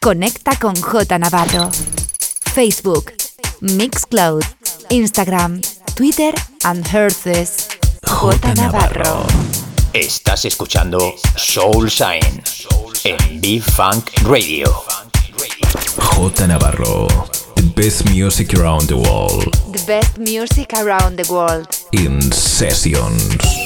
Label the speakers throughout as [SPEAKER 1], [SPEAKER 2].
[SPEAKER 1] Conecta con J Navarro. Facebook, Mixcloud, Instagram, Twitter and Herces. J Navarro.
[SPEAKER 2] Estás escuchando Soul Shine en B-Funk Radio.
[SPEAKER 3] J Navarro. The best music around the world.
[SPEAKER 1] The best music around the world.
[SPEAKER 3] In sessions.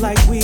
[SPEAKER 4] like we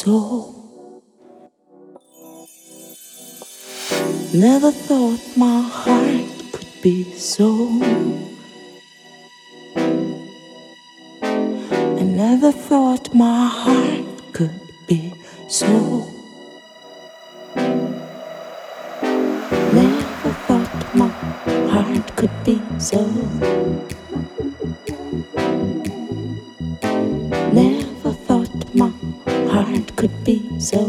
[SPEAKER 4] soul. Never thought my heart could be so. I never thought my heart could be so. Never thought my heart could be so. it could be so.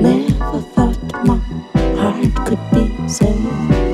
[SPEAKER 4] Never
[SPEAKER 5] thought my heart could be so.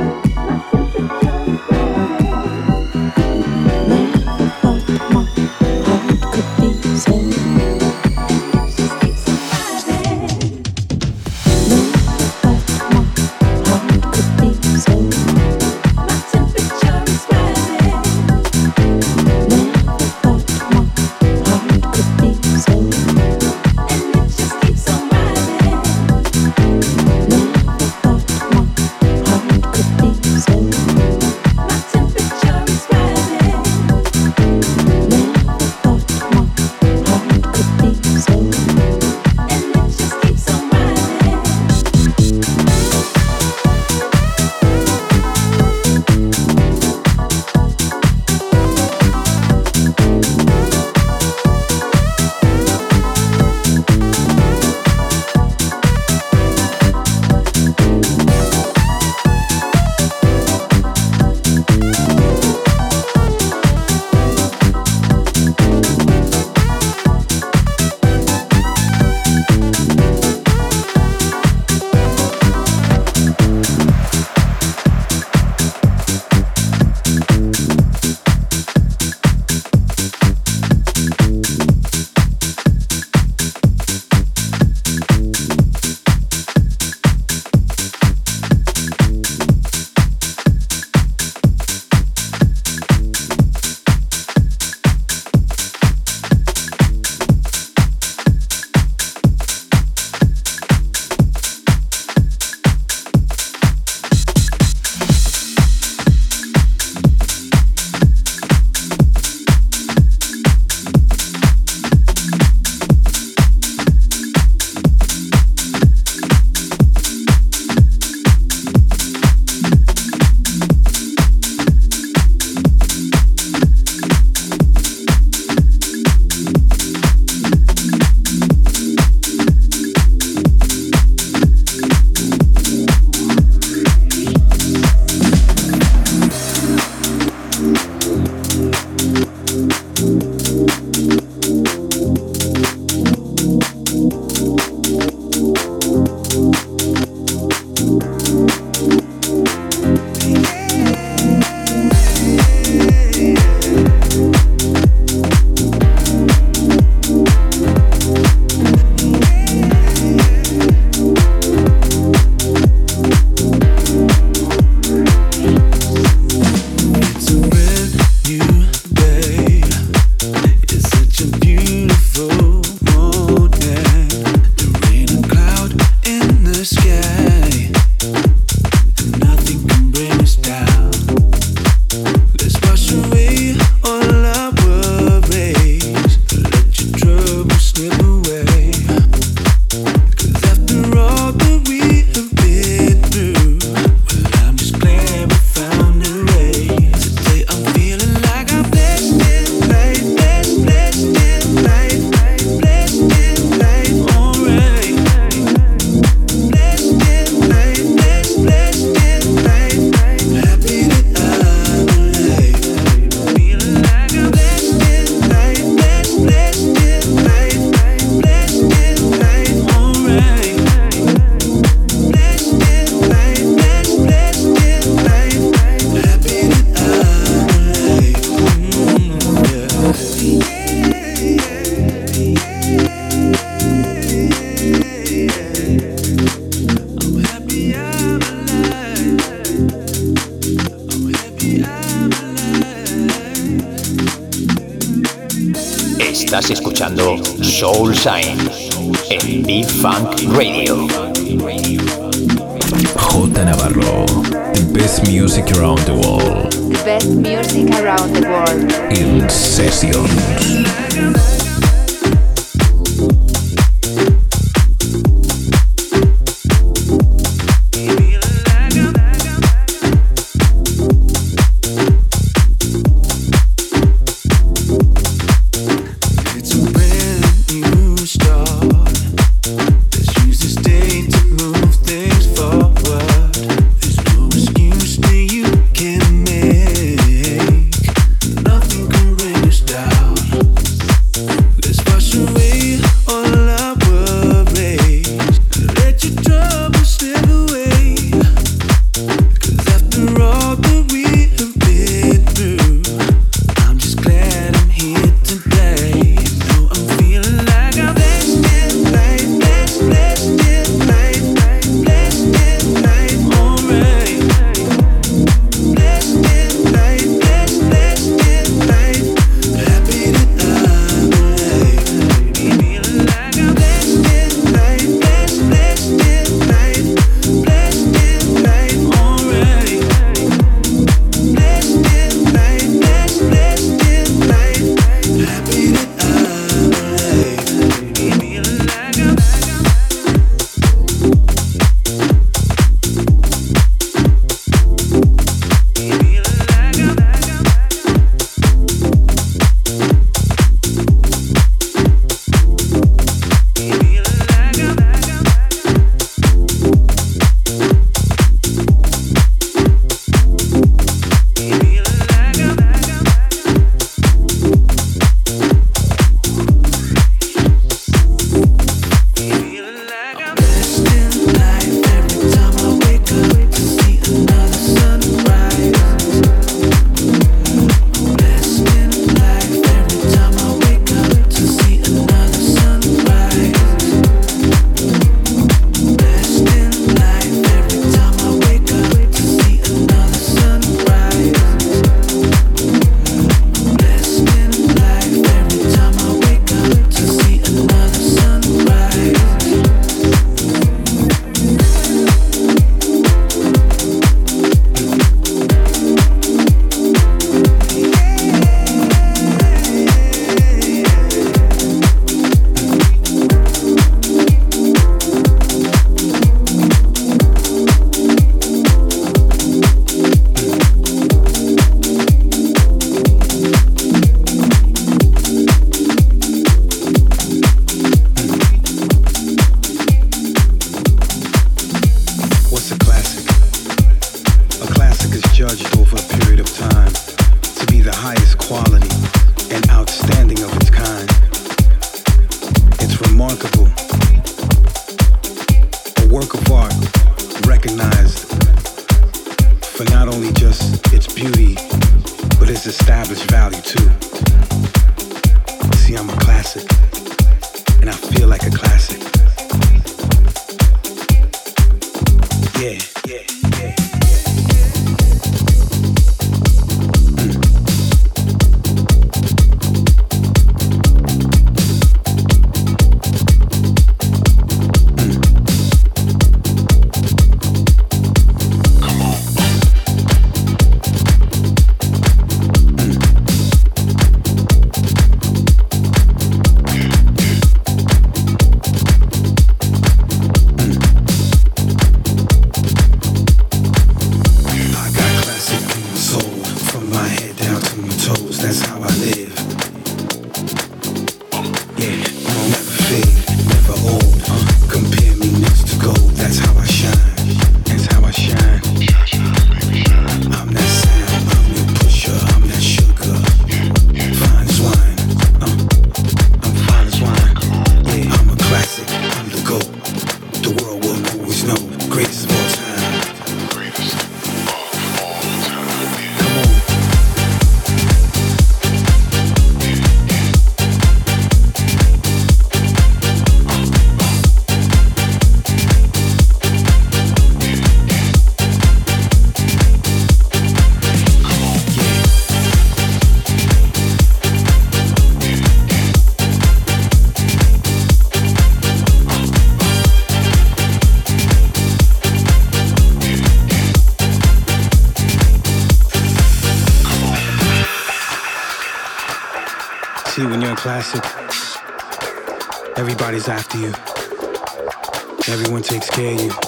[SPEAKER 6] Can you?